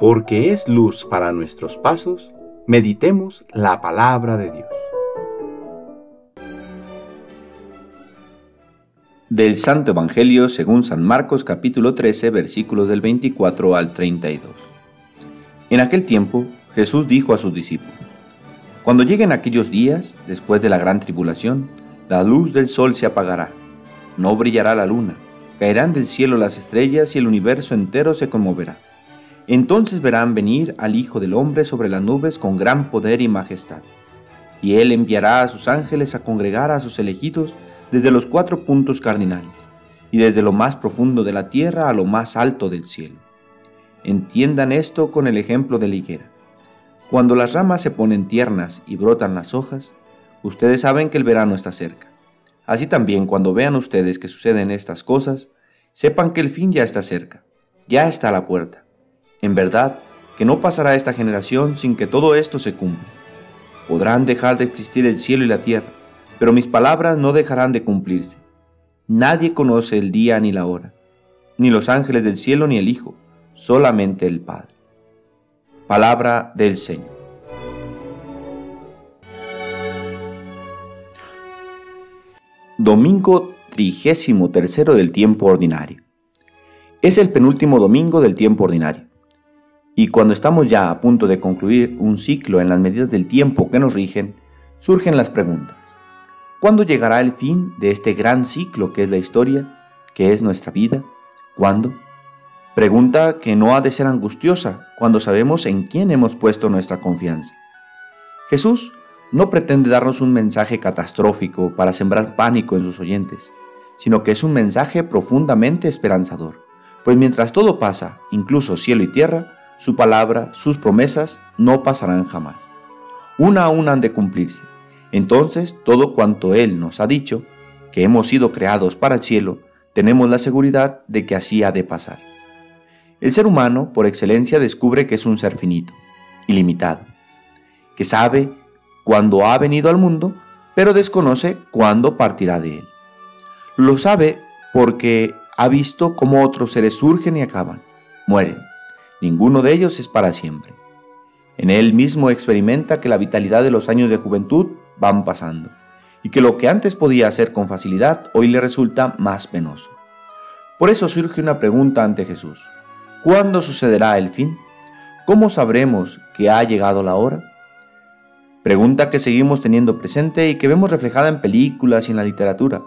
porque es luz para nuestros pasos, meditemos la palabra de Dios. Del Santo Evangelio según San Marcos capítulo 13 versículos del 24 al 32. En aquel tiempo Jesús dijo a sus discípulos, Cuando lleguen aquellos días, después de la gran tribulación, la luz del sol se apagará, no brillará la luna, caerán del cielo las estrellas y el universo entero se conmoverá entonces verán venir al Hijo del Hombre sobre las nubes con gran poder y majestad. Y él enviará a sus ángeles a congregar a sus elegidos desde los cuatro puntos cardinales, y desde lo más profundo de la tierra a lo más alto del cielo. Entiendan esto con el ejemplo de la higuera. Cuando las ramas se ponen tiernas y brotan las hojas, ustedes saben que el verano está cerca. Así también cuando vean ustedes que suceden estas cosas, sepan que el fin ya está cerca, ya está a la puerta. En verdad, que no pasará esta generación sin que todo esto se cumpla. Podrán dejar de existir el cielo y la tierra, pero mis palabras no dejarán de cumplirse. Nadie conoce el día ni la hora, ni los ángeles del cielo ni el Hijo, solamente el Padre. Palabra del Señor. Domingo trigésimo tercero del tiempo ordinario. Es el penúltimo domingo del tiempo ordinario. Y cuando estamos ya a punto de concluir un ciclo en las medidas del tiempo que nos rigen, surgen las preguntas. ¿Cuándo llegará el fin de este gran ciclo que es la historia, que es nuestra vida? ¿Cuándo? Pregunta que no ha de ser angustiosa cuando sabemos en quién hemos puesto nuestra confianza. Jesús no pretende darnos un mensaje catastrófico para sembrar pánico en sus oyentes, sino que es un mensaje profundamente esperanzador, pues mientras todo pasa, incluso cielo y tierra, su palabra, sus promesas no pasarán jamás. Una a una han de cumplirse. Entonces todo cuanto Él nos ha dicho, que hemos sido creados para el cielo, tenemos la seguridad de que así ha de pasar. El ser humano, por excelencia, descubre que es un ser finito, ilimitado, que sabe cuándo ha venido al mundo, pero desconoce cuándo partirá de él. Lo sabe porque ha visto cómo otros seres surgen y acaban, mueren, ninguno de ellos es para siempre. En él mismo experimenta que la vitalidad de los años de juventud van pasando y que lo que antes podía hacer con facilidad hoy le resulta más penoso. Por eso surge una pregunta ante Jesús. ¿Cuándo sucederá el fin? ¿Cómo sabremos que ha llegado la hora? Pregunta que seguimos teniendo presente y que vemos reflejada en películas y en la literatura.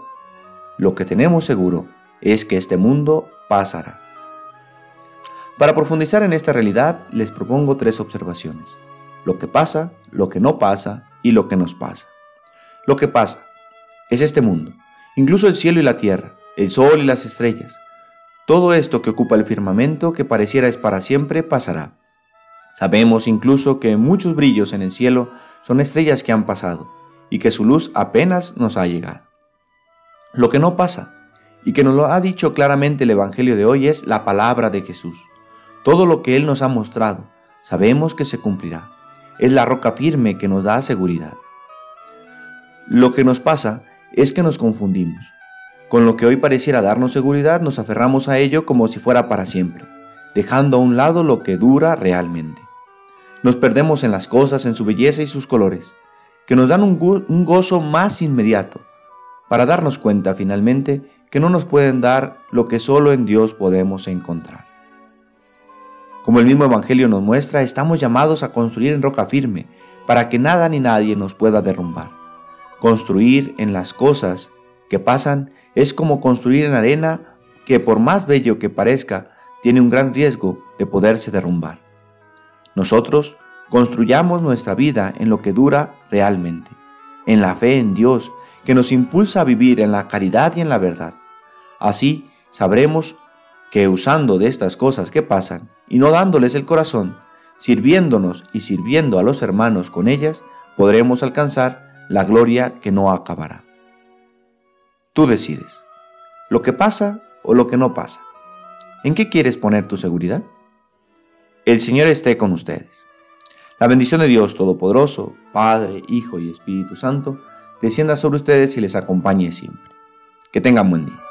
Lo que tenemos seguro es que este mundo pasará. Para profundizar en esta realidad, les propongo tres observaciones. Lo que pasa, lo que no pasa y lo que nos pasa. Lo que pasa es este mundo, incluso el cielo y la tierra, el sol y las estrellas. Todo esto que ocupa el firmamento que pareciera es para siempre pasará. Sabemos incluso que muchos brillos en el cielo son estrellas que han pasado y que su luz apenas nos ha llegado. Lo que no pasa, y que nos lo ha dicho claramente el Evangelio de hoy, es la palabra de Jesús. Todo lo que Él nos ha mostrado, sabemos que se cumplirá. Es la roca firme que nos da seguridad. Lo que nos pasa es que nos confundimos. Con lo que hoy pareciera darnos seguridad, nos aferramos a ello como si fuera para siempre, dejando a un lado lo que dura realmente. Nos perdemos en las cosas, en su belleza y sus colores, que nos dan un, gozo más inmediato, para darnos cuenta finalmente que no nos pueden dar lo que solo en Dios podemos encontrar. Como el mismo Evangelio nos muestra, estamos llamados a construir en roca firme, para que nada ni nadie nos pueda derrumbar. Construir en las cosas que pasan es como construir en arena que por más bello que parezca, tiene un gran riesgo de poderse derrumbar. Nosotros construyamos nuestra vida en lo que dura realmente, en la fe en Dios, que nos impulsa a vivir en la caridad y en la verdad. Así sabremos que usando de estas cosas que pasan y no dándoles el corazón, sirviéndonos y sirviendo a los hermanos con ellas, podremos alcanzar la gloria que no acabará. Tú decides, lo que pasa o lo que no pasa. ¿En qué quieres poner tu seguridad? El Señor esté con ustedes. La bendición de Dios Todopoderoso, Padre, Hijo y Espíritu Santo, descienda sobre ustedes y les acompañe siempre. Que tengan buen día.